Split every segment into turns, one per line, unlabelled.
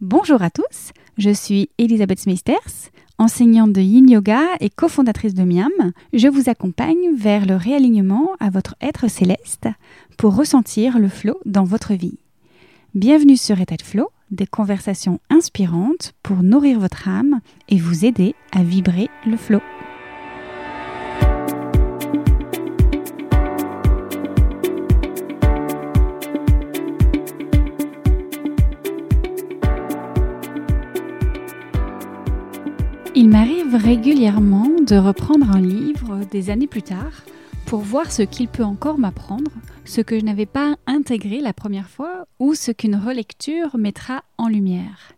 Bonjour à tous, je suis Elisabeth Smithers, enseignante de Yin Yoga et cofondatrice de Miam. Je vous accompagne vers le réalignement à votre être céleste pour ressentir le flow dans votre vie. Bienvenue sur État de Flow, des conversations inspirantes pour nourrir votre âme et vous aider à vibrer le flow. Il m'arrive régulièrement de reprendre un livre des années plus tard pour voir ce qu'il peut encore m'apprendre, ce que je n'avais pas intégré la première fois ou ce qu'une relecture mettra en lumière.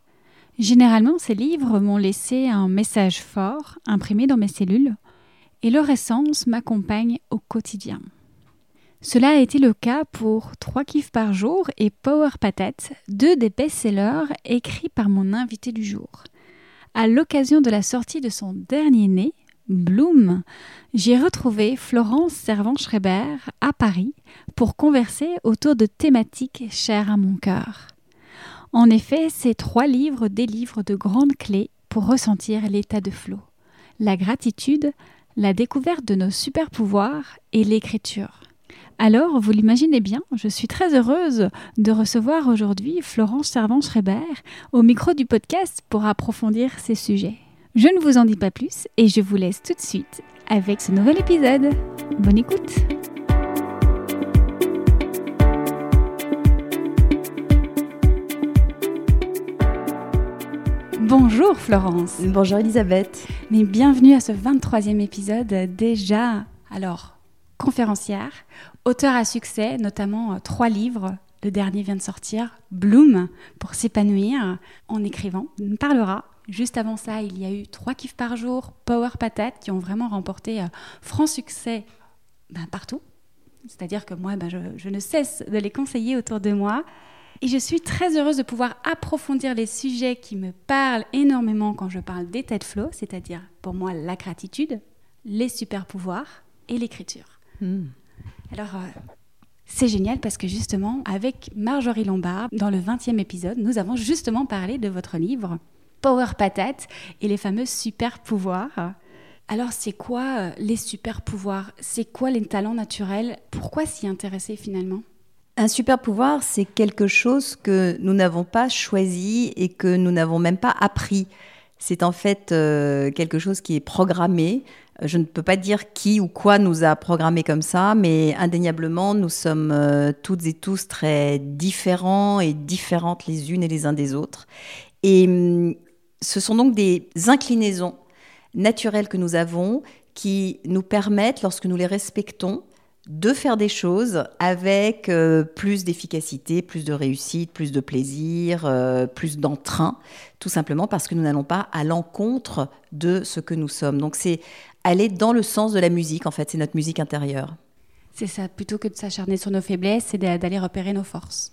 Généralement, ces livres m'ont laissé un message fort imprimé dans mes cellules et leur essence m'accompagne au quotidien. Cela a été le cas pour Trois kiffs par jour et Power Patate, deux des best-sellers écrits par mon invité du jour. À l'occasion de la sortie de son dernier né, Bloom, j'ai retrouvé Florence Servan-Schreiber à Paris pour converser autour de thématiques chères à mon cœur. En effet, ces trois livres délivrent de grandes clés pour ressentir l'état de flot, la gratitude, la découverte de nos super pouvoirs et l'écriture. Alors, vous l'imaginez bien, je suis très heureuse de recevoir aujourd'hui Florence Servan-Schreiber au micro du podcast pour approfondir ces sujets. Je ne vous en dis pas plus et je vous laisse tout de suite avec ce nouvel épisode. Bonne écoute Bonjour Florence.
Bonjour Elisabeth.
Mais bienvenue à ce 23e épisode déjà. Alors, conférencière, auteur à succès, notamment euh, trois livres. Le dernier vient de sortir, Bloom, pour s'épanouir en écrivant. On parlera. Juste avant ça, il y a eu trois kiffs par jour, Power Patate, qui ont vraiment remporté euh, franc succès ben, partout. C'est-à-dire que moi, ben, je, ne cesse de les conseiller autour de moi. Et je suis très heureuse de pouvoir approfondir les sujets qui me parlent énormément quand je parle d'état de flow, c'est-à-dire pour moi la gratitude, les super pouvoirs et l'écriture.
Hmm.
Alors, euh, c'est génial parce que justement, avec Marjorie Lombard, dans le 20e épisode, nous avons justement parlé de votre livre Power Patate et les fameux super pouvoirs. Alors, c'est quoi euh, les super pouvoirs C'est quoi les talents naturels? Pourquoi s'y intéresser finalement?
Un super pouvoir, c'est quelque chose que nous n'avons pas choisi et que nous n'avons même pas appris. C'est en fait euh, quelque chose qui est programmé. Je ne peux pas dire qui ou quoi nous a programmé comme ça, mais indéniablement, nous sommes euh, toutes et tous très différents et différentes les unes et les uns des autres. Et hum, ce sont donc des inclinaisons naturelles que nous avons qui nous permettent, lorsque nous les respectons, de faire des choses avec euh, plus d'efficacité, plus de réussite, plus de plaisir, euh, plus d'entrain, tout simplement parce que nous n'allons pas à l'encontre de ce que nous sommes. Donc c'est aller dans le sens de la musique, en fait, c'est notre musique intérieure.
C'est ça, plutôt que de s'acharner sur nos faiblesses, c'est d'aller repérer nos forces.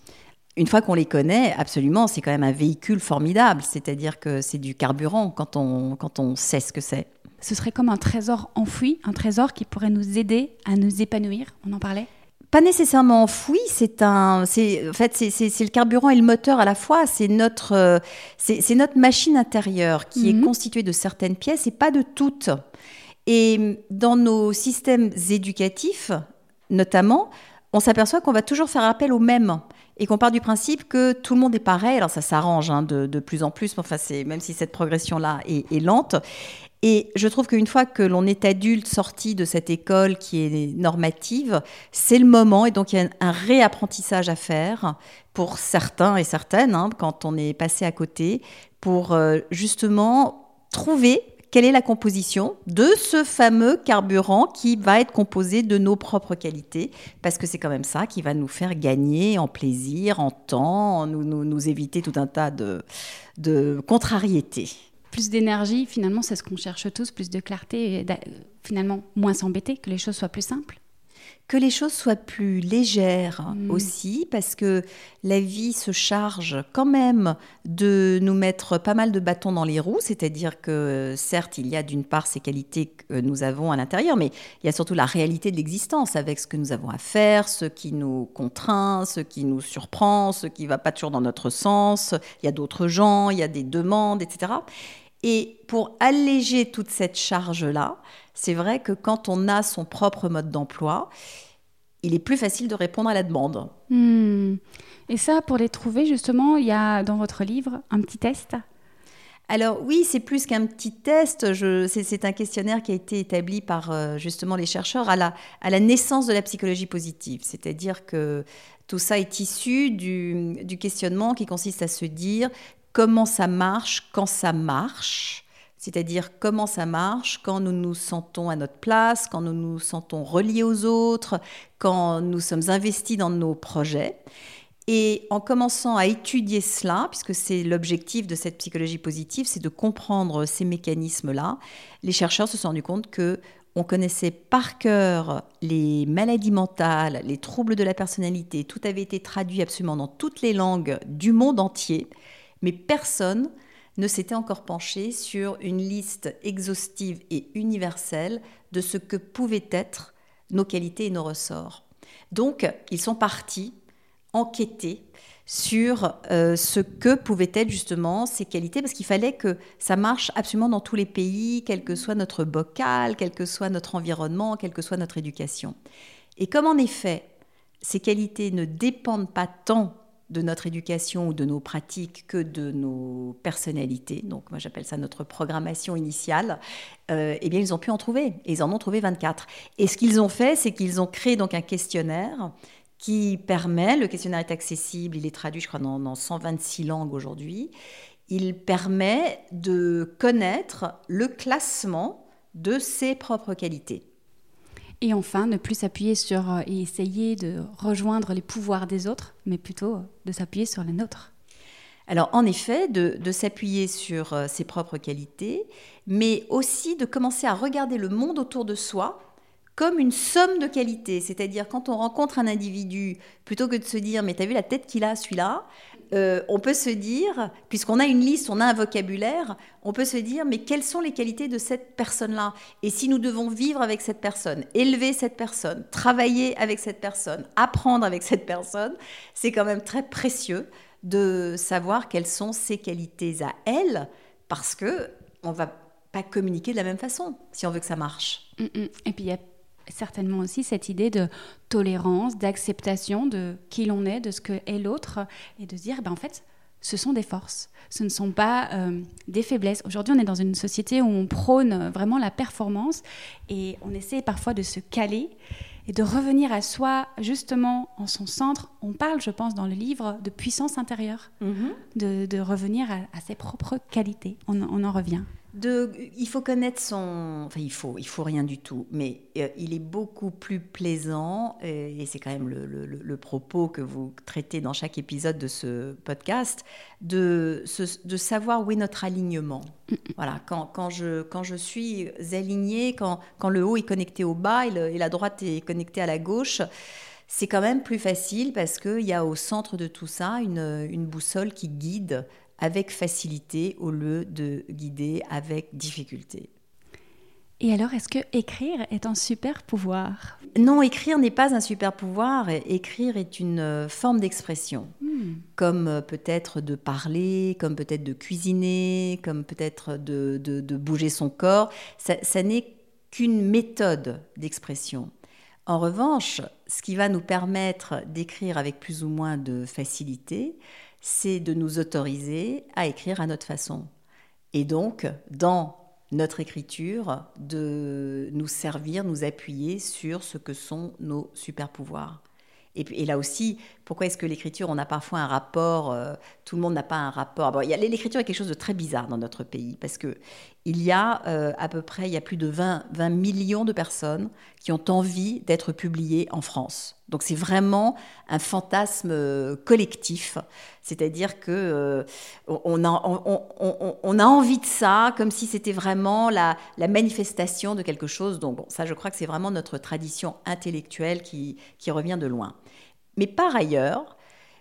Une fois qu'on les connaît, absolument, c'est quand même un véhicule formidable, c'est-à-dire que c'est du carburant quand on, quand on sait ce que c'est.
Ce serait comme un trésor enfoui, un trésor qui pourrait nous aider à nous épanouir. On en parlait
pas nécessairement enfoui, c'est un, c'est en fait c'est le carburant et le moteur à la fois. C'est notre, euh, c'est notre machine intérieure qui est
Mhm.
constituée de certaines pièces et pas de toutes. Et dans nos systèmes éducatifs, notamment, on s'aperçoit qu'on va toujours faire appel aux mêmes et qu'on part du principe que tout le monde est pareil. Alors ça s'arrange hein, de, plus en plus, enfin même si cette progression-là est, est lente. Et je trouve qu'une fois que l'on est adulte sorti de cette école qui est normative, c'est le moment et donc il y a un réapprentissage à faire pour certains et certaines hein, quand on est passé à côté pour euh, justement trouver quelle est la composition de ce fameux carburant qui va être composé de nos propres qualités, parce que c'est quand même ça qui va nous faire gagner en plaisir, en temps, nous, nous, éviter tout un tas de, contrariétés.
Plus d'énergie, finalement, c'est ce qu'on cherche tous, plus de clarté finalement moins s'embêter, que les choses soient plus simples.
Que les choses soient plus légères
Mm.
aussi, parce que la vie se charge quand même de nous mettre pas mal de bâtons dans les roues, c'est-à-dire que certes, il y a d'une part ces qualités que nous avons à l'intérieur, mais il y a surtout la réalité de l'existence avec ce que nous avons à faire, ce qui nous contraint, ce qui nous surprend, ce qui va pas toujours dans notre sens, il y a d'autres gens, il y a des demandes, etc. Et pour alléger toute cette charge-là, c'est vrai que quand on a son propre mode d'emploi, il est plus facile de répondre à la demande.
Hmm. Et ça, pour les trouver, justement, il y a dans votre livre un petit test?
Alors oui, c'est plus qu'un petit test. C'est c'est un questionnaire qui a été établi par euh, justement les chercheurs à la, à la naissance de la psychologie positive. C'est-à-dire que tout ça est issu du, du questionnement qui consiste à se dire comment ça marche quand ça marche. C'est-à-dire comment ça marche quand nous nous sentons à notre place, quand nous nous sentons reliés aux autres, quand nous sommes investis dans nos projets. Et en commençant à étudier cela, puisque c'est l'objectif de cette psychologie positive, c'est de comprendre ces mécanismes-là, les chercheurs se sont rendus compte que on connaissait par cœur les maladies mentales, les troubles de la personnalité, tout avait été traduit absolument dans toutes les langues du monde entier, mais personne ne s'était encore penché sur une liste exhaustive et universelle de ce que pouvaient être nos qualités et nos ressorts. Donc, ils sont partis enquêter sur euh, ce que pouvaient être justement ces qualités, parce qu'il fallait que ça marche absolument dans tous les pays, quel que soit notre bocal, quel que soit notre environnement, quelle que soit notre éducation. Et comme en effet, ces qualités ne dépendent pas tant de notre éducation ou de nos pratiques que de nos personnalités, donc moi j'appelle ça notre programmation initiale, euh, eh bien ils ont pu en trouver, et ils en ont trouvé 24. Et ce qu'ils ont fait, c'est qu'ils ont créé donc un questionnaire qui permet, le questionnaire est accessible, il est traduit, je crois, dans, dans 126 langues aujourd'hui, il permet de connaître le classement de ses propres qualités.
Et enfin, ne plus s'appuyer sur euh, et essayer de rejoindre les pouvoirs des autres, mais plutôt euh, de s'appuyer sur les nôtres.
Alors, en effet, de, de s'appuyer sur euh, ses propres qualités, mais aussi de commencer à regarder le monde autour de soi comme une somme de qualités. C'est-à-dire, quand on rencontre un individu, plutôt que de se dire, mais t'as vu la tête qu'il a, celui-là, euh, on peut se dire, puisqu'on a une liste, on a un vocabulaire, on peut se dire, mais quelles sont les qualités de cette personne-là? Et si nous devons vivre avec cette personne, élever cette personne, travailler avec cette personne, apprendre avec cette personne, c'est quand même très précieux de savoir quelles sont ses qualités à elle, parce que on va pas communiquer de la même façon si on veut que ça marche.
Mm, mm. Et puis il y a certainement aussi cette idée de tolérance, d'acceptation de qui l'on est, de ce que est l'autre, et de se dire, ben, en fait, ce sont des forces, ce ne sont pas euh, des faiblesses. Aujourd'hui, on est dans une société où on prône vraiment la performance, et on essaie parfois de se caler et de revenir à soi, justement, en son centre. On parle, je pense, dans le livre, de puissance intérieure, de, de revenir à, à ses propres qualités. On, on en revient.
De, il faut connaître son. Enfin, il faut, il faut rien du tout, mais euh, il est beaucoup plus plaisant, euh, et c'est quand même le, le- le- le propos que vous traitez dans chaque épisode de ce podcast, de, savoir où est notre alignement. Voilà, quand, quand, je, quand je suis alignée, quand, quand le haut est connecté au bas et, le- et la droite est connectée à la gauche, c'est quand même plus facile parce qu'il y a au centre de tout ça une, une boussole qui guide avec facilité au lieu de guider avec difficulté.
Et alors, est-ce que écrire est un super pouvoir?
Non, écrire n'est pas un super pouvoir. Écrire est une euh, forme d'expression,
Hmm.
comme euh, peut-être de parler, comme peut-être de cuisiner, comme peut-être de, de- de bouger son corps. Ça, ça n'est qu'une méthode d'expression. En revanche, ce qui va nous permettre d'écrire avec plus ou moins de facilité, c'est de nous autoriser à écrire à notre façon. Et donc, dans notre écriture, de nous servir, nous appuyer sur ce que sont nos super pouvoirs. Et, puis- et là aussi, pourquoi est-ce que l'écriture, on a parfois un rapport, euh, tout le monde n'a pas un rapport? Bon, l'écriture est quelque chose de très bizarre dans notre pays, parce que il y a euh, à peu près, il y a plus de 20, 20 millions de personnes qui ont envie d'être publiées en France. Donc c'est vraiment un fantasme euh, collectif, c'est-à-dire que on, a, on, a, envie de ça, comme si c'était vraiment la, manifestation de quelque chose. Donc ça, je crois que c'est vraiment notre tradition intellectuelle qui revient de loin. Mais par ailleurs,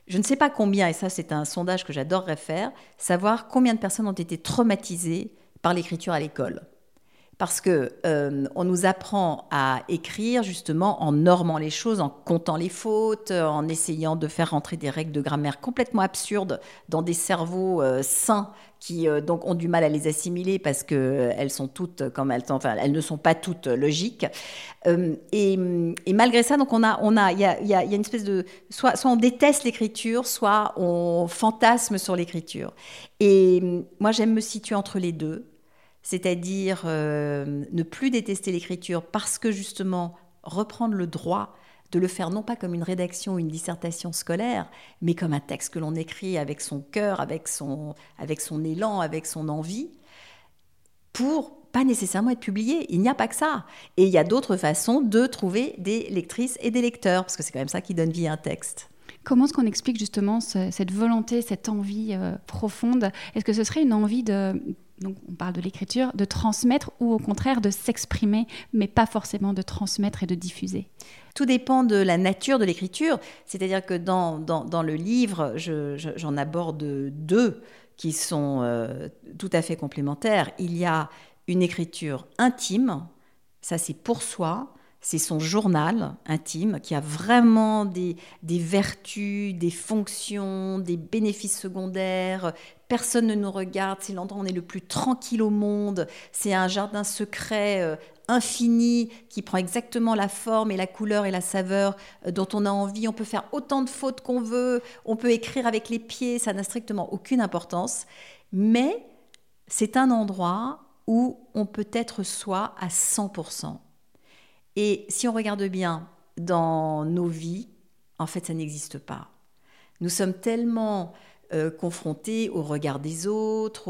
je ne sais pas combien, et ça c'est un sondage que j'adorerais faire, savoir combien de personnes ont été traumatisées par l'écriture à l'école parce que euh, on nous apprend à écrire justement en normant les choses, en comptant les fautes, en essayant de faire rentrer des règles de grammaire complètement absurdes dans des cerveaux euh, sains qui euh, donc ont du mal à les assimiler parce que elles sont toutes comme elles, ne sont pas toutes logiques. Et, malgré ça, donc on a, on a, il y a, une espèce de soit on déteste l'écriture, soit on fantasme sur l'écriture. Et moi, j'aime me situer entre les deux c'est-à-dire euh, ne plus détester l'écriture parce que justement reprendre le droit de le faire non pas comme une rédaction ou une dissertation scolaire, mais comme un texte que l'on écrit avec son cœur, avec son, avec son élan, avec son envie, pour pas nécessairement être publié. Il n'y a pas que ça. Et il y a d'autres façons de trouver des lectrices et des lecteurs, parce que c'est quand même ça qui donne vie à un texte.
Comment est-ce qu'on explique justement cette volonté, cette envie euh, profonde? Est-ce que ce serait une envie de donc on parle de l'écriture, de transmettre ou au contraire de s'exprimer, mais pas forcément de transmettre et de diffuser
Tout dépend de la nature de l'écriture. C'est-à-dire que dans, dans, le livre, j'en aborde deux qui sont euh, tout à fait complémentaires. Il y a une écriture intime, ça c'est pour soi, c'est son journal intime qui a vraiment des, vertus, des fonctions, des bénéfices secondaires. Personne ne nous regarde, c'est l'endroit où on est le plus tranquille au monde. C'est un jardin secret euh, infini qui prend exactement la forme et la couleur et la saveur euh, dont on a envie. On peut faire autant de fautes qu'on veut, on peut écrire avec les pieds, ça n'a strictement aucune importance. Mais c'est un endroit où on peut être soi à 100%. Et si on regarde bien dans nos vies, en fait, ça n'existe pas. Nous sommes tellement euh, confrontés au regard des autres,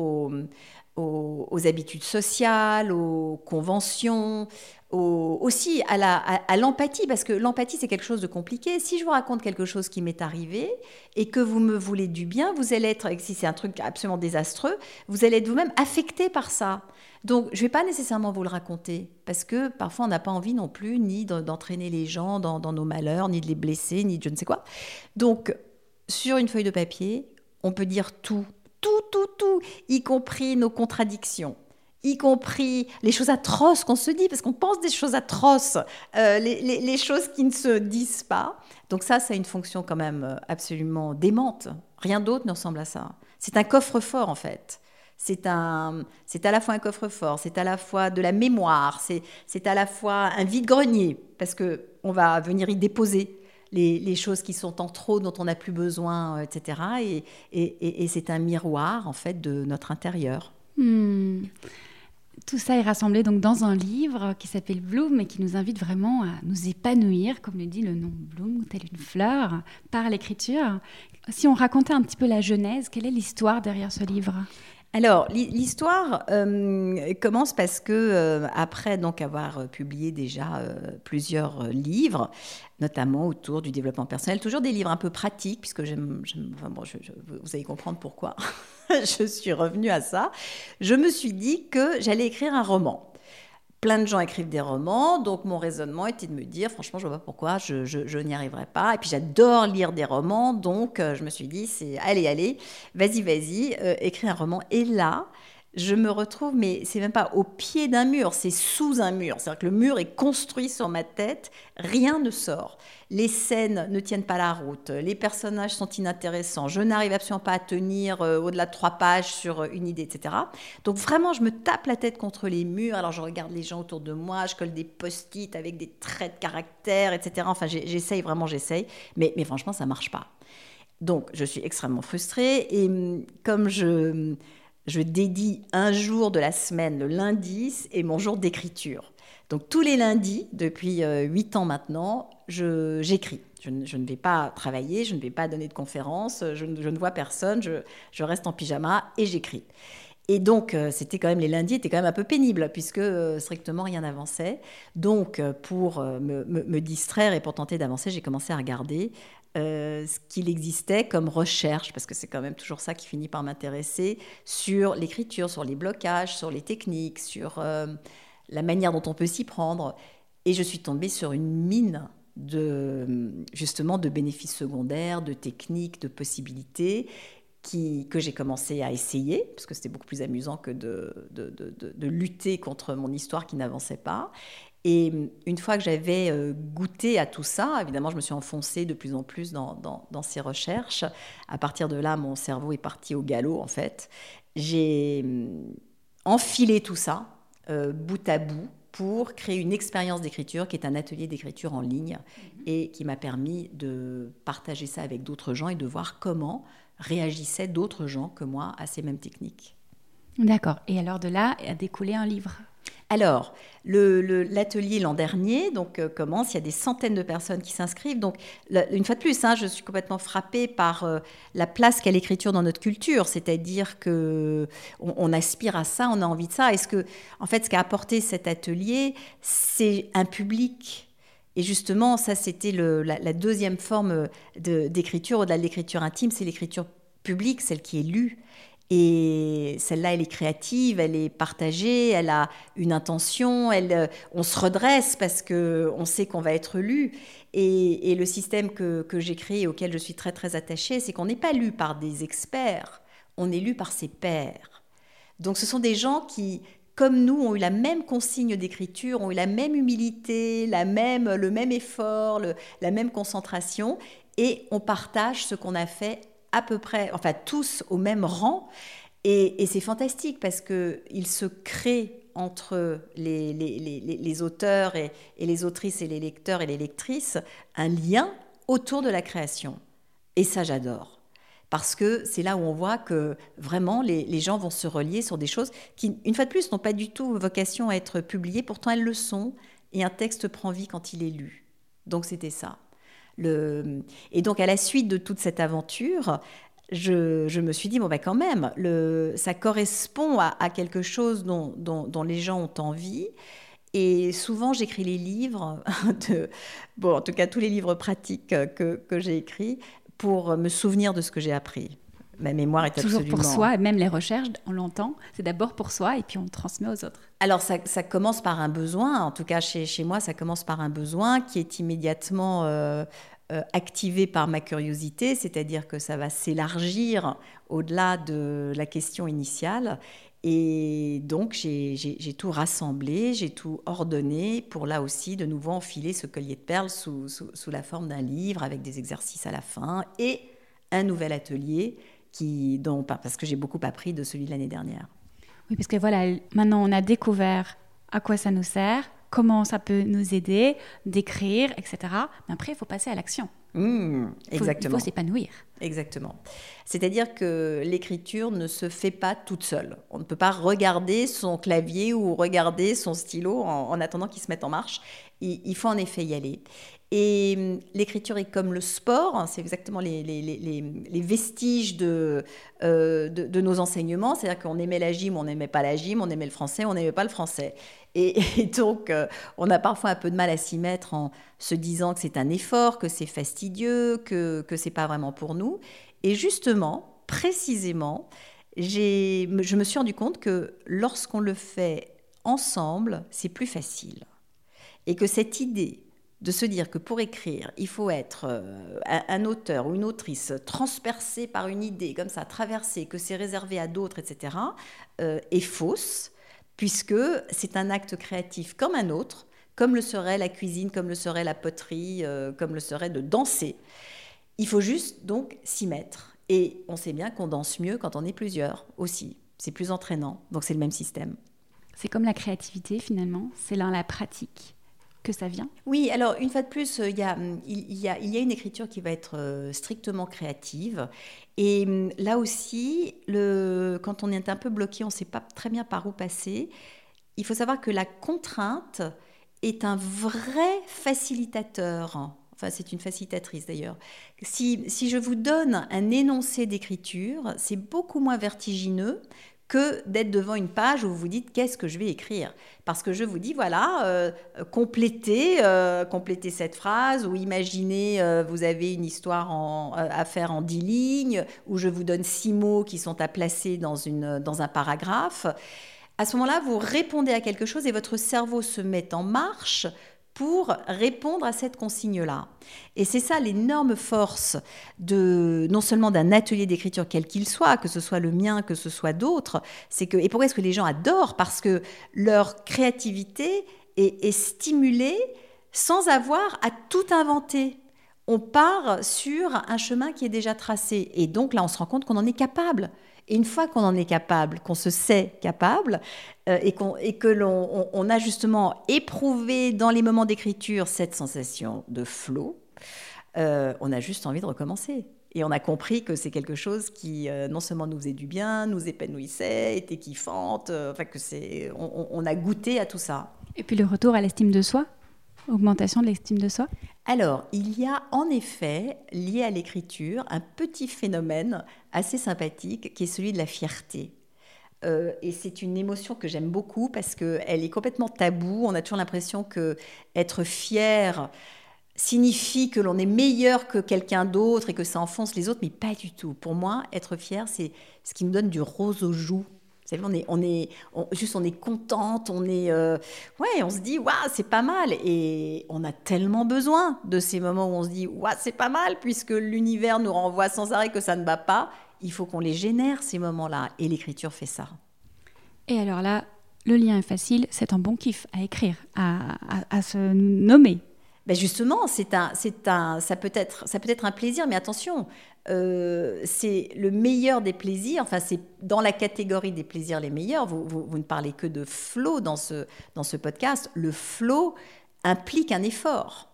aux, habitudes sociales, aux conventions, aussi à l'empathie, parce que l'empathie, c'est quelque chose de compliqué. Si je vous raconte quelque chose qui m'est arrivé et que vous me voulez du bien, vous allez être, si c'est un truc absolument désastreux, vous allez être vous-même affecté par ça. Donc, je ne vais pas nécessairement vous le raconter, parce que parfois, on n'a pas envie non plus ni d'entraîner les gens dans, nos malheurs, ni de les blesser, ni de je ne sais quoi. Donc, sur une feuille de papier, on peut dire tout, tout, tout, y compris nos contradictions y compris les choses atroces qu'on se dit, parce qu'on pense des choses atroces, euh, les, choses qui ne se disent pas. Donc ça, ça a une fonction quand même euh, absolument démente. Rien d'autre ne ressemble à ça. C'est un coffre-fort, en fait c'est à la fois un coffre-fort, c'est à la fois de la mémoire, c'est, à la fois un vide-grenier, parce que on va venir y déposer les, choses qui sont en trop, dont on n'a plus besoin, euh, etc. Et, et, et, c'est un miroir, en fait, de notre intérieur. Hmm.
Tout ça est rassemblé donc dans un livre qui s'appelle Bloom et qui nous invite vraiment à nous épanouir, comme le dit le nom Bloom, telle une fleur, par l'écriture. Si on racontait un petit peu la genèse, quelle est l'histoire derrière ce livre?
Alors, l'histoire euh, commence parce que, euh, après donc avoir euh, publié déjà plusieurs livres, notamment autour du développement personnel, toujours des livres un peu pratiques, puisque vous allez comprendre pourquoi je suis revenue à ça, je me suis dit que j'allais écrire un roman plein de gens écrivent des romans, donc mon raisonnement était de me dire, franchement, je vois pourquoi je, n'y arriverais pas. Et puis j'adore lire des romans, donc euh, je me suis dit, c'est allez, allez, vas-y, vas-y, euh, écris un roman. Et là, je me retrouve, mais c'est même pas au pied d'un mur, c'est sous un mur. C'est-à-dire que le mur est construit sur ma tête, rien ne sort. Les scènes ne tiennent pas la route, les personnages sont inintéressants, je n'arrive absolument pas à tenir euh, au-delà de trois pages sur euh, une idée, etc. Donc vraiment, je me tape la tête contre les murs, alors je regarde les gens autour de moi, je colle des post-it avec des traits de caractère, etc. Enfin, j'essaye, vraiment, j'essaye, mais, mais franchement, ça marche pas. Donc, je suis extrêmement frustrée et hum, comme je je dédie un jour de la semaine, le lundi, et mon jour d'écriture. Donc tous les lundis, depuis euh, huit ans maintenant, j'écris. Je ne, vais pas travailler, je ne vais pas donner de conférences, je, ne vois personne, je, reste en pyjama et j'écris. Et donc, euh, c'était quand même les lundis étaient quand même un peu pénibles puisque euh, strictement rien n'avançait. Donc, pour me, distraire et pour tenter d'avancer, j'ai commencé à regarder ce qu'il existait comme recherche, parce que c'est quand même toujours ça qui finit par m'intéresser, sur l'écriture, sur les blocages, sur les techniques, sur la manière dont on peut s'y prendre. Et je suis tombée sur une mine de justement de bénéfices secondaires, de techniques, de possibilités que j'ai commencé à essayer, parce que c'était beaucoup plus amusant que de, de, de, lutter contre mon histoire qui n'avançait pas. Et une fois que j'avais euh, goûté à tout ça, évidemment, je me suis enfoncée de plus en plus dans, dans, dans, ces recherches. À partir de là, mon cerveau est parti au galop, en fait. J'ai hum, enfilé tout ça, euh, bout à bout, pour créer une expérience d'écriture qui est un atelier d'écriture en ligne mhm. et qui m'a permis de partager ça avec d'autres gens et de voir comment réagissaient d'autres gens que moi à ces mêmes techniques.
D'accord. Et alors de là a découlé un livre
alors, l'atelier l'an dernier donc euh, commence. Il y a des centaines de personnes qui s'inscrivent. Donc, une fois de plus, hein, je suis complètement frappée par euh, la place qu'a l'écriture dans notre culture. C'est-à-dire que on, aspire à ça, on a envie de ça. Est-ce que, en fait, ce qu'a apporté cet atelier, c'est un public? Et justement, ça, c'était la, la, deuxième forme d'écriture, au-delà de l'écriture intime, c'est l'écriture publique, celle qui est lue. Et celle-là, elle est créative, elle est partagée, elle a une intention, elle, euh, on se redresse parce que on sait qu'on va être lu. Et, le système que, que j'ai créé, auquel je suis très très attachée, c'est qu'on n'est pas lu par des experts, on est lu par ses pairs. Donc ce sont des gens qui, comme nous, ont eu la même consigne d'écriture, ont eu la même humilité, la même, le même effort, la même concentration, et on partage ce qu'on a fait à peu près, enfin tous au même rang. Et, c'est fantastique parce qu'il se crée entre les, auteurs et, les autrices et les lecteurs et les lectrices un lien autour de la création. Et ça, j'adore. Parce que c'est là où on voit que vraiment les, gens vont se relier sur des choses qui, une fois de plus, n'ont pas du tout vocation à être publiées, pourtant elles le sont, et un texte prend vie quand il est lu. Donc c'était ça. Et donc, à la suite de toute cette aventure, je, me suis dit, bon, ben quand même, ça correspond à, quelque chose dont, les gens ont envie. Et souvent, j'écris les livres, de, bon, en tout cas tous les livres pratiques que, que j'ai écrits, pour me souvenir de ce que j'ai appris ma mémoire est
Toujours pour soi, et même les recherches, on l'entend, c'est d'abord pour soi et puis on transmet aux autres.
Alors ça, commence par un besoin, en tout cas chez, chez, moi, ça commence par un besoin qui est immédiatement euh, euh, activé par ma curiosité, c'est-à-dire que ça va s'élargir au-delà de la question initiale. Et donc j'ai tout rassemblé, j'ai tout ordonné pour là aussi de nouveau enfiler ce collier de perles sous, sous la forme d'un livre avec des exercices à la fin et un nouvel atelier qui, dont, parce que j'ai beaucoup appris de celui de l'année dernière.
Oui, parce que voilà, maintenant on a découvert à quoi ça nous sert, comment ça peut nous aider, d'écrire, etc. Mais après, il faut passer à l'action.
Mmh, exactement.
Il faut s'épanouir.
Exactement. C'est-à-dire que l'écriture ne se fait pas toute seule. On ne peut pas regarder son clavier ou regarder son stylo en, attendant qu'il se mette en marche. il, faut en effet y aller. Et hum, l'écriture est comme le sport, hein, c'est exactement les, vestiges de, euh, de, de, nos enseignements. C'est-à-dire qu'on aimait la gym, on n'aimait pas la gym, on aimait le français, on n'aimait pas le français. Et, donc, euh, on a parfois un peu de mal à s'y mettre en se disant que c'est un effort, que c'est fastidieux, que ce n'est pas vraiment pour nous. Et justement, précisément, je me suis rendu compte que lorsqu'on le fait ensemble, c'est plus facile. Et que cette idée de se dire que pour écrire, il faut être euh, un, auteur ou une autrice transpercé par une idée, comme ça, traversé, que c'est réservé à d'autres, etc., euh, est fausse, puisque c'est un acte créatif comme un autre, comme le serait la cuisine, comme le serait la poterie, euh, comme le serait de danser. Il faut juste donc s'y mettre. Et on sait bien qu'on danse mieux quand on est plusieurs aussi. C'est plus entraînant. Donc c'est le même système.
C'est comme la créativité finalement, c'est dans la pratique ça vient?
Oui, alors une fois de plus, euh, il y a, il y a, une écriture qui va être euh, strictement créative. Et hum, là aussi, quand on est un peu bloqué, on ne sait pas très bien par où passer, il faut savoir que la contrainte est un vrai facilitateur. Enfin c'est une facilitatrice d'ailleurs, si, si je vous donne un énoncé d'écriture, c'est beaucoup moins vertigineux que d'être devant une page où vous vous dites qu'est-ce que je vais écrire? Parce que je vous dis, voilà, euh, complétez, euh, complétez cette phrase, ou imaginez, euh, vous avez une histoire à faire en dix lignes, où je vous donne six mots qui sont à placer dans, une, dans un paragraphe. À ce moment-là, vous répondez à quelque chose et votre cerveau se met en marche pour répondre à cette consigne-là. Et c'est ça l'énorme force de non seulement d'un atelier d'écriture quel qu'il soit, que ce soit le mien, que ce soit d'autres, c'est que et pourquoi est-ce que les gens adorent? Parce que leur créativité est, est stimulée sans avoir à tout inventer. On part sur un chemin qui est déjà tracé. Et donc là, on se rend compte qu'on en est capable. Et une fois qu'on en est capable, qu'on se sait capable, euh, et, que l'on on, a justement éprouvé dans les moments d'écriture cette sensation de flow, euh, on a juste envie de recommencer. Et on a compris que c'est quelque chose qui euh, non seulement nous faisait du bien, nous épanouissait, était kiffante, enfin que c'est, on a goûté à tout ça.
Et puis le retour à l'estime de soi? Augmentation de l'estime de soi
Alors, il y a en effet, lié à l'écriture, un petit phénomène assez sympathique qui est celui de la fierté. Euh, et c'est une émotion que j'aime beaucoup parce qu'elle est complètement taboue. On a toujours l'impression que être fier signifie que l'on est meilleur que quelqu'un d'autre et que ça enfonce les autres, mais pas du tout. Pour moi, être fier, c'est ce qui me donne du rose aux joues on est, on est juste, on est contente, on est, euh, ouais, on se dit, waouh, c'est pas mal. Et on a tellement besoin de ces moments où on se dit, waouh, c'est pas mal, puisque l'univers nous renvoie sans arrêt que ça ne va pas. Il faut qu'on les génère ces moments-là, et l'écriture fait ça.
Et alors là, le lien est facile, c'est un bon kiff à écrire, à, à se nommer.
Ben justement, c'est un, ça peut être, un plaisir, mais attention, euh, c'est le meilleur des plaisirs. Enfin, c'est dans la catégorie des plaisirs les meilleurs. Vous, vous, ne parlez que de flow dans ce, dans ce podcast. Le flow implique un effort.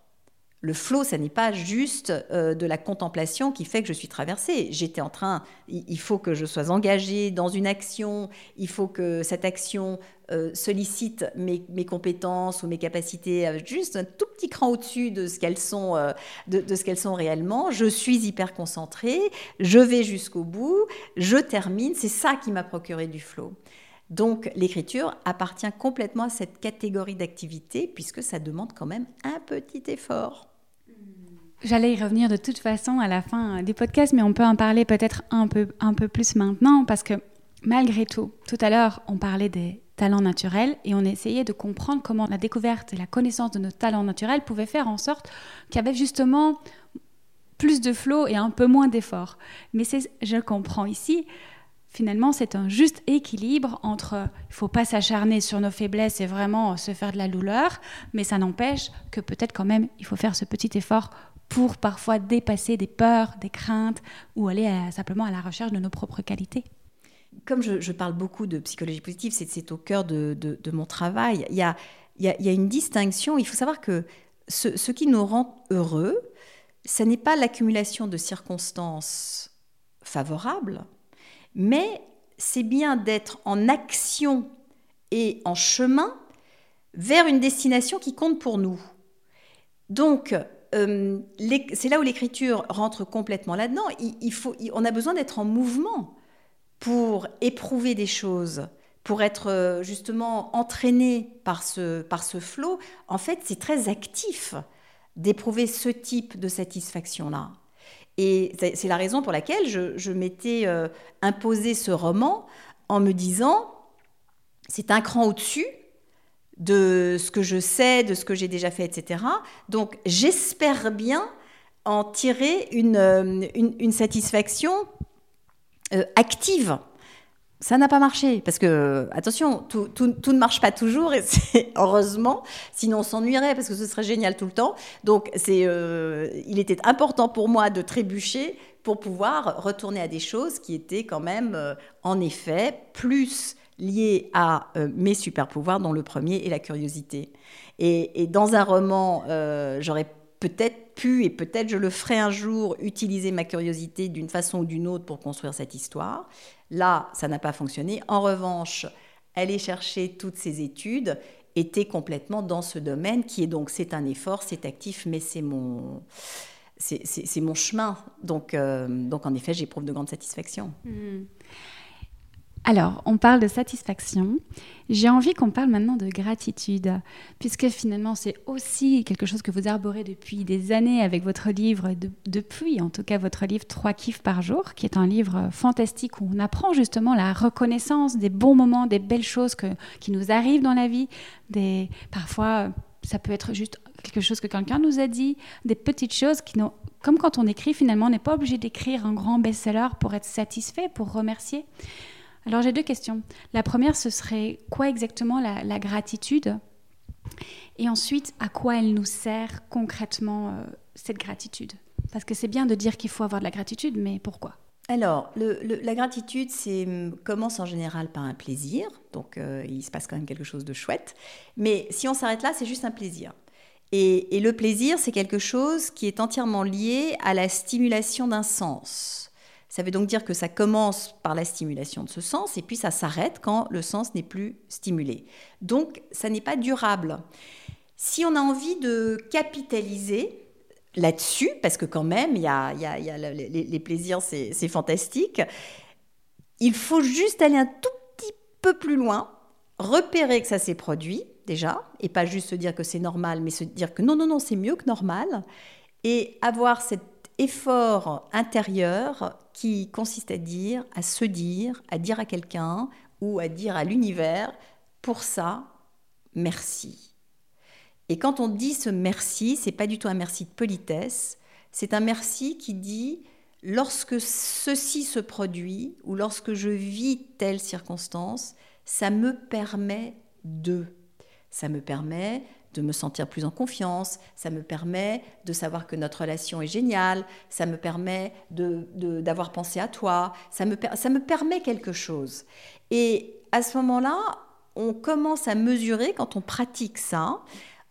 Le flow, ça n'est pas juste euh, de la contemplation qui fait que je suis traversée. J'étais en train, il faut que je sois engagée dans une action, il faut que cette action euh, sollicite mes, compétences ou mes capacités juste un tout petit cran au-dessus de ce qu'elles sont, euh, de, ce qu'elles sont réellement. Je suis hyper concentrée, je vais jusqu'au bout, je termine. C'est ça qui m'a procuré du flow. Donc l'écriture appartient complètement à cette catégorie d'activité puisque ça demande quand même un petit effort.
J'allais y revenir de toute façon à la fin du podcast, mais on peut en parler peut-être un peu, un peu plus maintenant parce que malgré tout, tout à l'heure, on parlait des talents naturels et on essayait de comprendre comment la découverte et la connaissance de nos talents naturels pouvaient faire en sorte qu'il y avait justement plus de flow et un peu moins d'effort. Mais je comprends ici, finalement, c'est un juste équilibre entre il faut pas s'acharner sur nos faiblesses et vraiment se faire de la douleur, mais ça n'empêche que peut-être quand même il faut faire ce petit effort pour parfois dépasser des peurs, des craintes ou aller simplement à la recherche de nos propres qualités
Comme je, parle beaucoup de psychologie positive, c'est au cœur de, mon travail. Il y, a, une distinction. Il faut savoir que ce, ce qui nous rend heureux, ce n'est pas l'accumulation de circonstances favorables, mais c'est bien d'être en action et en chemin vers une destination qui compte pour nous. Donc, euh, c'est là où l'écriture rentre complètement là-dedans. Il, faut, on a besoin d'être en mouvement pour éprouver des choses, pour être euh, justement entraîné par ce, par ce flot. En fait, c'est très actif d'éprouver ce type de satisfaction-là. Et c'est la raison pour laquelle je, m'étais euh, imposé ce roman en me disant, c'est un cran au-dessus, de ce que je sais, de ce que j'ai déjà fait, etc. Donc j'espère bien en tirer une, euh, satisfaction euh, active. Ça n'a pas marché parce que, attention, tout, ne marche pas toujours et c'est heureusement, sinon on s'ennuierait parce que ce serait génial tout le temps. Donc c'est, euh, il était important pour moi de trébucher pour pouvoir retourner à des choses qui étaient quand même, en effet, plus liés à euh, mes super pouvoirs, dont le premier est la curiosité. Et, dans un roman, euh, j'aurais peut-être pu, et peut-être je le ferai un jour, utiliser ma curiosité d'une façon ou d'une autre pour construire cette histoire. Là, ça n'a pas fonctionné. En revanche, aller chercher toutes ces études été complètement dans ce domaine qui est donc, c'est un effort, c'est actif, mais c'est mon, c'est mon chemin. Donc, euh, donc en effet, j'éprouve de grande satisfaction.
Hmm. Alors, on parle de satisfaction. J'ai envie qu'on parle maintenant de gratitude, puisque finalement, c'est aussi quelque chose que vous arborez depuis des années avec votre livre, depuis en tout cas votre livre Trois kiffs par jour, qui est un livre fantastique où on apprend justement la reconnaissance des bons moments, des belles choses qui nous arrivent dans la vie. Des, parfois, ça peut être juste quelque chose que quelqu'un nous a dit, des petites choses qui comme quand on écrit, finalement, on n'est pas obligé d'écrire un grand best-seller pour être satisfait, pour remercier. Alors j'ai deux questions. La première, ce serait quoi exactement la, gratitude? Et ensuite, à quoi elle nous sert concrètement euh, cette gratitude? Parce que c'est bien de dire qu'il faut avoir de la gratitude, mais pourquoi?
Alors, la gratitude c'est, hum, commence en général par un plaisir, donc euh, il se passe quand même quelque chose de chouette. Mais si on s'arrête là, c'est juste un plaisir. et le plaisir, c'est quelque chose qui est entièrement lié à la stimulation d'un sens. Ça veut donc dire que ça commence par la stimulation de ce sens et puis ça s'arrête quand le sens n'est plus stimulé. Donc ça n'est pas durable. Si on a envie de capitaliser là-dessus, parce que quand même, il y a, les, plaisirs, c'est fantastique, il faut juste aller un tout petit peu plus loin, repérer que ça s'est produit déjà, et pas juste se dire que c'est normal, mais se dire que non, non, non, c'est mieux que normal, et avoir cet effort intérieur qui consiste à dire, à se dire, à dire à quelqu'un ou à dire à l'univers, pour ça, merci. Et quand on dit ce merci, c'est pas du tout un merci de politesse, c'est un merci qui dit lorsque ceci se produit ou lorsque je vis telle circonstance, ça me permet de. Ça me permet de me sentir plus en confiance, ça me permet de savoir que notre relation est géniale, ça me permet d'avoir de, pensé à toi, ça me, ça me permet quelque chose. Et à ce moment-là, on commence à mesurer, quand on pratique ça,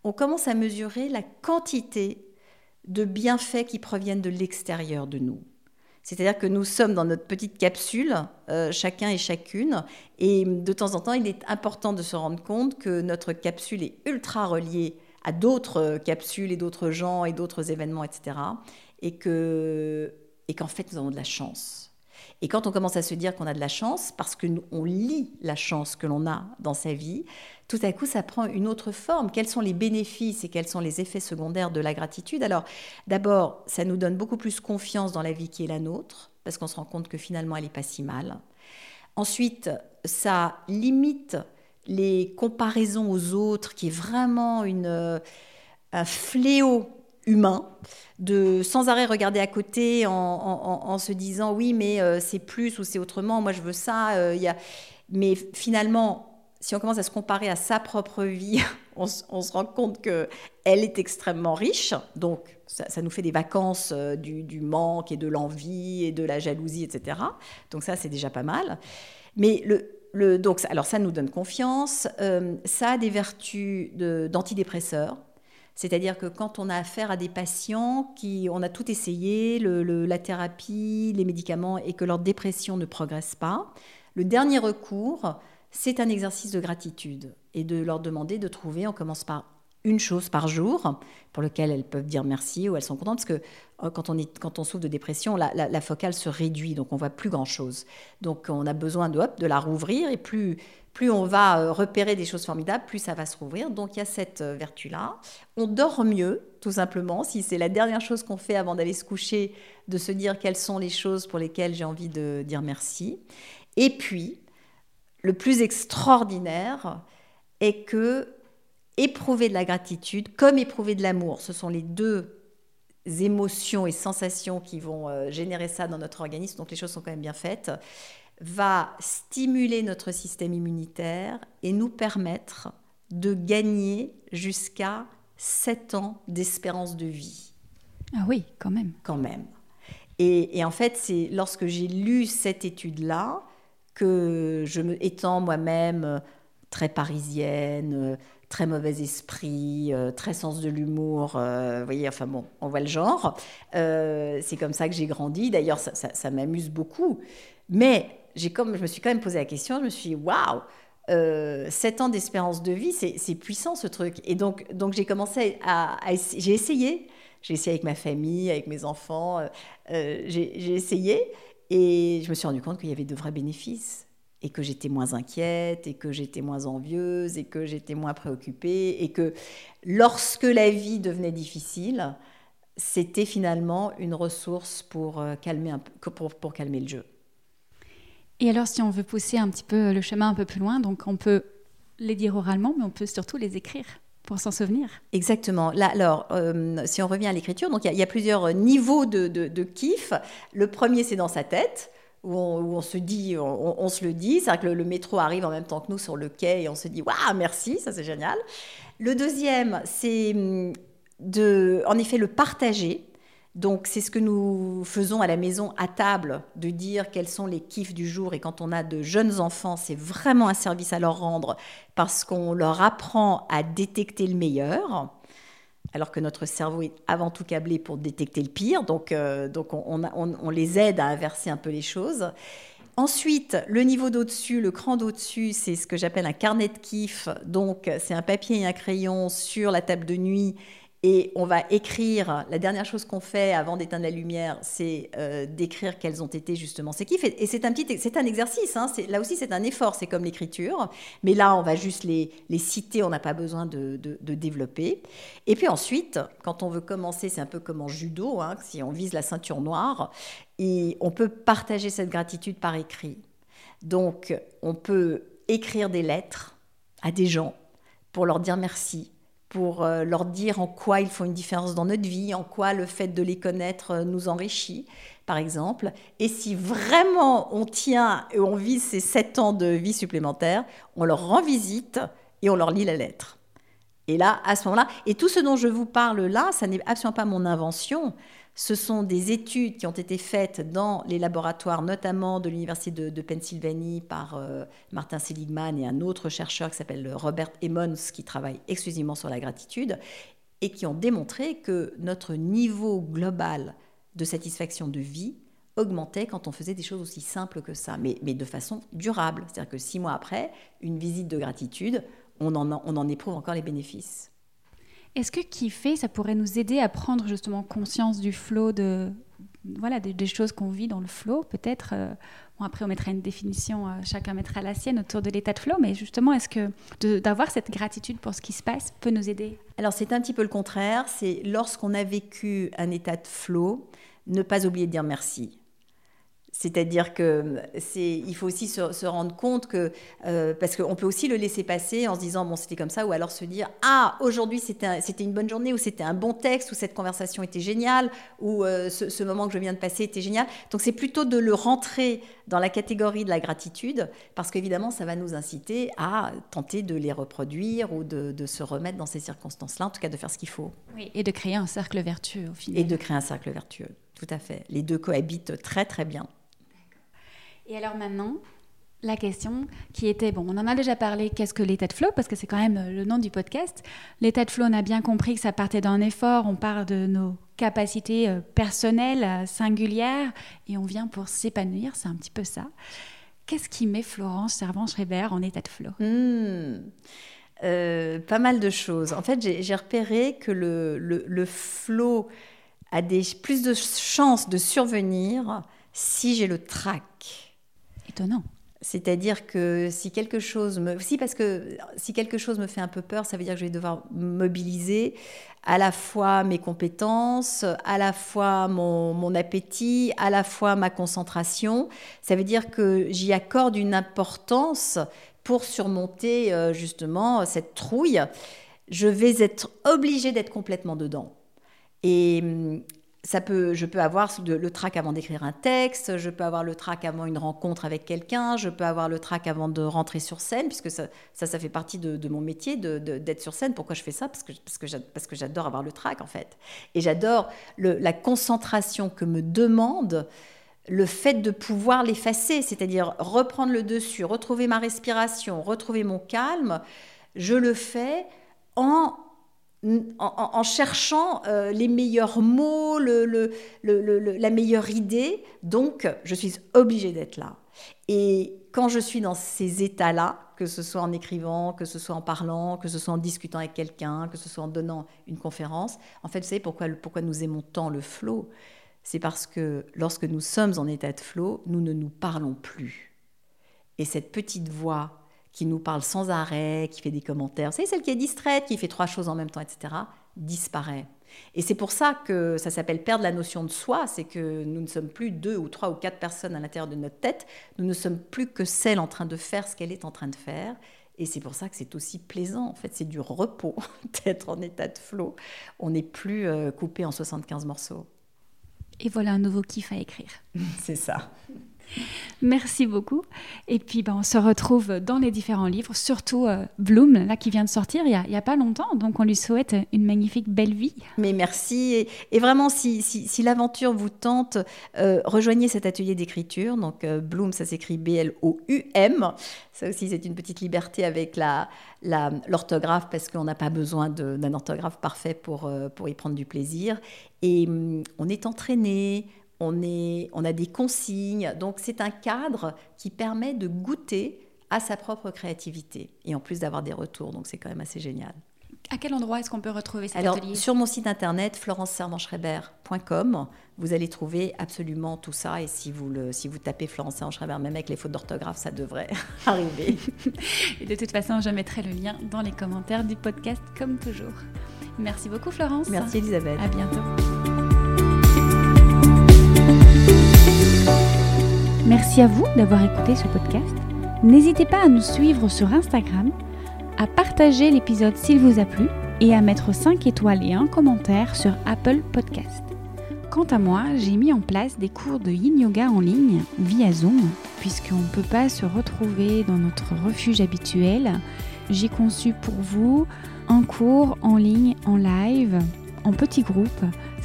on commence à mesurer la quantité de bienfaits qui proviennent de l'extérieur de nous. C'est-à-dire que nous sommes dans notre petite capsule, euh, chacun et chacune, et de temps en temps, il est important de se rendre compte que notre capsule est ultra reliée à d'autres capsules et d'autres gens et d'autres événements, etc. Et et qu'en fait, nous avons de la chance. Et quand on commence à se dire qu'on a de la chance, parce qu'on lit la chance que l'on a dans sa vie, tout à coup, ça prend une autre forme. Quels sont les bénéfices et quels sont les effets secondaires de la gratitude? Alors, d'abord, ça nous donne beaucoup plus confiance dans la vie qui est la nôtre, parce qu'on se rend compte que finalement, elle n'est pas si mal. Ensuite, ça limite les comparaisons aux autres, qui est vraiment une, un fléau humain, de sans arrêt regarder à côté en, se disant oui, mais euh, c'est plus ou c'est autrement, moi je veux ça. Euh, y a... Mais finalement, si on commence à se comparer à sa propre vie, on, se rend compte qu'elle est extrêmement riche. Donc ça, nous fait des vacances euh, du, manque et de l'envie et de la jalousie, etc. Donc ça, c'est déjà pas mal. Mais le, le, donc, alors ça nous donne confiance. ça a des vertus d'antidépresseurs. C'est-à-dire que quand on a affaire à des patients qui, on a tout essayé, la thérapie, les médicaments, et que leur dépression ne progresse pas, le dernier recours, c'est un exercice de gratitude et de leur demander de trouver, on commence par une chose par jour pour lequel elles peuvent dire merci ou elles sont contentes parce que euh, quand on, souffre de dépression, la, focale se réduit, donc on voit plus grand-chose. Donc on a besoin de, de la rouvrir et plus, plus on va euh, repérer des choses formidables, plus ça va se rouvrir. Donc il y a cette euh, vertu-là. On dort mieux, tout simplement, si c'est la dernière chose qu'on fait avant d'aller se coucher, de se dire quelles sont les choses pour lesquelles j'ai envie de dire merci. Et puis, le plus extraordinaire est que éprouver de la gratitude comme éprouver de l'amour. Ce sont les deux émotions et sensations qui vont euh, générer ça dans notre organisme, donc les choses sont quand même bien faites, va stimuler notre système immunitaire et nous permettre de gagner jusqu'à 7 ans d'espérance de vie.
Ah oui, quand même.
Quand même. Et, et en fait, c'est lorsque j'ai lu cette étude-là que je me étant moi-même euh, très parisienne, très mauvais esprit, euh, très sens de l'humour. Euh, vous voyez, enfin bon, on voit le genre. Euh, c'est comme ça que j'ai grandi. D'ailleurs, ça, m'amuse beaucoup. Mais j'ai comme, je me suis quand même posé la question. Je me suis dit, waouh, euh, 7 ans d'espérance de vie, c'est puissant ce truc. Et donc, donc j'ai commencé à, j'ai essayé, j'ai essayé avec ma famille, avec mes enfants, euh, euh, j'ai essayé et je me suis rendu compte qu'il y avait de vrais bénéfices et que j'étais moins inquiète et que j'étais moins envieuse et que j'étais moins préoccupée et que lorsque la vie devenait difficile, c'était finalement une ressource pour euh, calmer, pour, pour calmer le jeu.
Et alors, si on veut pousser un petit peu le chemin un peu plus loin, donc on peut les dire oralement, mais on peut surtout les écrire pour s'en souvenir.
Exactement. Là, alors, euh, si on revient à l'écriture, donc il y, a plusieurs niveaux de, de, kiff. Le premier, c'est dans sa tête. Où on, se dit, on, se le dit, c'est-à-dire que le, le, métro arrive en même temps que nous sur le quai et on se dit waouh merci, ça c'est génial. Le deuxième, c'est hum, de, en effet, le partager. Donc c'est ce que nous faisons à la maison à table, de dire quels sont les kiffs du jour. Et quand on a de jeunes enfants, c'est vraiment un service à leur rendre parce qu'on leur apprend à détecter le meilleur, alors que notre cerveau est avant tout câblé pour détecter le pire. Donc, euh, donc on, on, les aide à inverser un peu les choses. Ensuite, le niveau d'au-dessus, le cran d'au-dessus, c'est ce que j'appelle un carnet de kiff. Donc c'est un papier et un crayon sur la table de nuit et on va écrire, la dernière chose qu'on fait avant d'éteindre la lumière, c'est euh, d'écrire quels ont été justement ces kiffs. Et, c'est un petit, un exercice, hein. là aussi c'est un effort, c'est comme l'écriture. Mais là, on va juste les, les citer, on n'a pas besoin de, de, développer. Et puis ensuite, quand on veut commencer, c'est un peu comme en judo, hein, si on vise la ceinture noire, et on peut partager cette gratitude par écrit. Donc, on peut écrire des lettres à des gens pour leur dire merci, pour euh, leur dire en quoi ils font une différence dans notre vie, en quoi le fait de les connaître euh, nous enrichit, par exemple. Et si vraiment on tient et on vise ces sept ans de vie supplémentaire, on leur rend visite et on leur lit la lettre. Et là, à ce moment-là, et tout ce dont je vous parle là, ça n'est absolument pas mon invention. Ce sont des études qui ont été faites dans les laboratoires, notamment de l'Université de, Pennsylvanie par euh, Martin Seligman et un autre chercheur qui s'appelle Robert Emmons, qui travaille exclusivement sur la gratitude, et qui ont démontré que notre niveau global de satisfaction de vie augmentait quand on faisait des choses aussi simples que ça, mais, de façon durable. C'est-à-dire que six mois après, une visite de gratitude, on en éprouve encore les bénéfices.
Est-ce que kiffer, ça pourrait nous aider à prendre justement conscience du flot de voilà des, choses qu'on vit dans le flot peut-être euh, bon, après on mettra une définition euh, chacun mettra la sienne autour de l'état de flot mais justement est-ce que d'avoir cette gratitude pour ce qui se passe peut nous aider?
Alors c'est un petit peu le contraire c'est lorsqu'on a vécu un état de flot ne pas oublier de dire merci c'est-à-dire que c'est, il faut aussi se, rendre compte que, euh, parce qu'on peut aussi le laisser passer en se disant, bon, c'était comme ça, ou alors se dire, ah, aujourd'hui c'était, c'était une bonne journée, ou c'était un bon texte, ou cette conversation était géniale, ou euh, ce, moment que je viens de passer était génial. Donc c'est plutôt de le rentrer dans la catégorie de la gratitude, parce qu'évidemment, ça va nous inciter à tenter de les reproduire ou de, de se remettre dans ces circonstances-là, en tout cas de faire ce qu'il faut.
Oui, et de créer un cercle vertueux au final.
Et de créer un cercle vertueux, tout à fait. Les deux cohabitent très très bien.
Et alors maintenant, la question qui était, bon, on en a déjà parlé, qu'est-ce que l'état de flow? Parce que c'est quand même le nom du podcast. L'état de flow, on a bien compris que ça partait d'un effort, on part de nos capacités euh, personnelles, euh, singulières, et on vient pour s'épanouir, c'est un petit peu ça. Qu'est-ce qui met Florence Servan-Schreiber en état de flow?
Hmm. euh, Pas mal de choses. En fait, j'ai repéré que le, le, le flow a des, plus de chances de survenir si j'ai le trac C'est-à-dire que si quelque chose me, si parce que si quelque chose me fait un peu peur, ça veut dire que je vais devoir mobiliser à la fois mes compétences, à la fois mon, mon appétit, à la fois ma concentration. Ça veut dire que j'y accorde une importance pour surmonter euh, justement cette trouille. Je vais être obligée d'être complètement dedans. Et hum, ça peut, je peux avoir le trac avant d'écrire un texte, je peux avoir le trac avant une rencontre avec quelqu'un, je peux avoir le trac avant de rentrer sur scène, puisque ça, ça, fait partie de, mon métier d'être sur scène. Pourquoi je fais ça? Parce que, parce que j'adore avoir le trac, en fait. Et j'adore la concentration que me demande le fait de pouvoir l'effacer, c'est-à-dire reprendre le dessus, retrouver ma respiration, retrouver mon calme. Je le fais en en, cherchant euh, les meilleurs mots, la meilleure idée. Donc, je suis obligée d'être là. Et quand je suis dans ces états-là, que ce soit en écrivant, que ce soit en parlant, que ce soit en discutant avec quelqu'un, que ce soit en donnant une conférence, en fait, vous savez pourquoi, pourquoi nous aimons tant le flow? C'est parce que lorsque nous sommes en état de flow, nous ne nous parlons plus. Et cette petite voix qui nous parle sans arrêt, qui fait des commentaires, savez, celle qui est distraite, qui fait trois choses en même temps, etc., disparaît. Et c'est pour ça que ça s'appelle perdre la notion de soi, c'est que nous ne sommes plus deux ou trois ou quatre personnes à l'intérieur de notre tête, nous ne sommes plus que celle en train de faire ce qu'elle est en train de faire. Et c'est pour ça que c'est aussi plaisant, en fait, c'est du repos d'être en état de flot. On n'est plus euh, coupé en 75 morceaux.
Et voilà un nouveau kiff à écrire.
c'est ça.
Merci beaucoup. Et puis, ben, on se retrouve dans les différents livres, surtout euh, Bloom, là, qui vient de sortir il n'y a, pas longtemps. Donc, on lui souhaite une magnifique belle vie.
Mais merci. Et, vraiment, si, si, l'aventure vous tente, euh, rejoignez cet atelier d'écriture. Donc, euh, Bloom, ça s'écrit B-L-O-U-M. Ça aussi, c'est une petite liberté avec l'orthographe, la, parce qu'on n'a pas besoin d'un orthographe parfait pour, pour y prendre du plaisir. Et hum, on est entraîné on, est, on a des consignes. Donc c'est un cadre qui permet de goûter à sa propre créativité et en plus d'avoir des retours. Donc c'est quand même assez génial.
À quel endroit est-ce qu'on peut retrouver cet
Alors,
atelier?
Sur mon site internet florenceservanschreiber.com, vous allez trouver absolument tout ça. Et si vous, le, si vous tapez Florence Servan-Schreiber, même avec les fautes d'orthographe, ça devrait arriver.
et de toute façon, je mettrai le lien dans les commentaires du podcast, comme toujours. Merci beaucoup, Florence.
Merci, Elisabeth.
À bientôt. Merci à vous d'avoir écouté ce podcast. N'hésitez pas à nous suivre sur Instagram, à partager l'épisode s'il vous a plu et à mettre 5 étoiles et un commentaire sur Apple Podcast. Quant à moi, j'ai mis en place des cours de yin yoga en ligne via Zoom, puisqu'on ne peut pas se retrouver dans notre refuge habituel. J'ai conçu pour vous un cours en ligne, en live, en petits groupes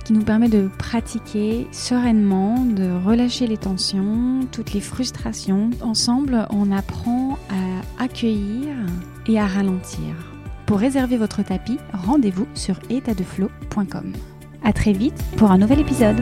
qui nous permet de pratiquer sereinement, de relâcher les tensions, toutes les frustrations. Ensemble, on apprend à accueillir et à ralentir. Pour réserver votre tapis, rendez-vous sur étatdeflow.com. À très vite pour un nouvel épisode.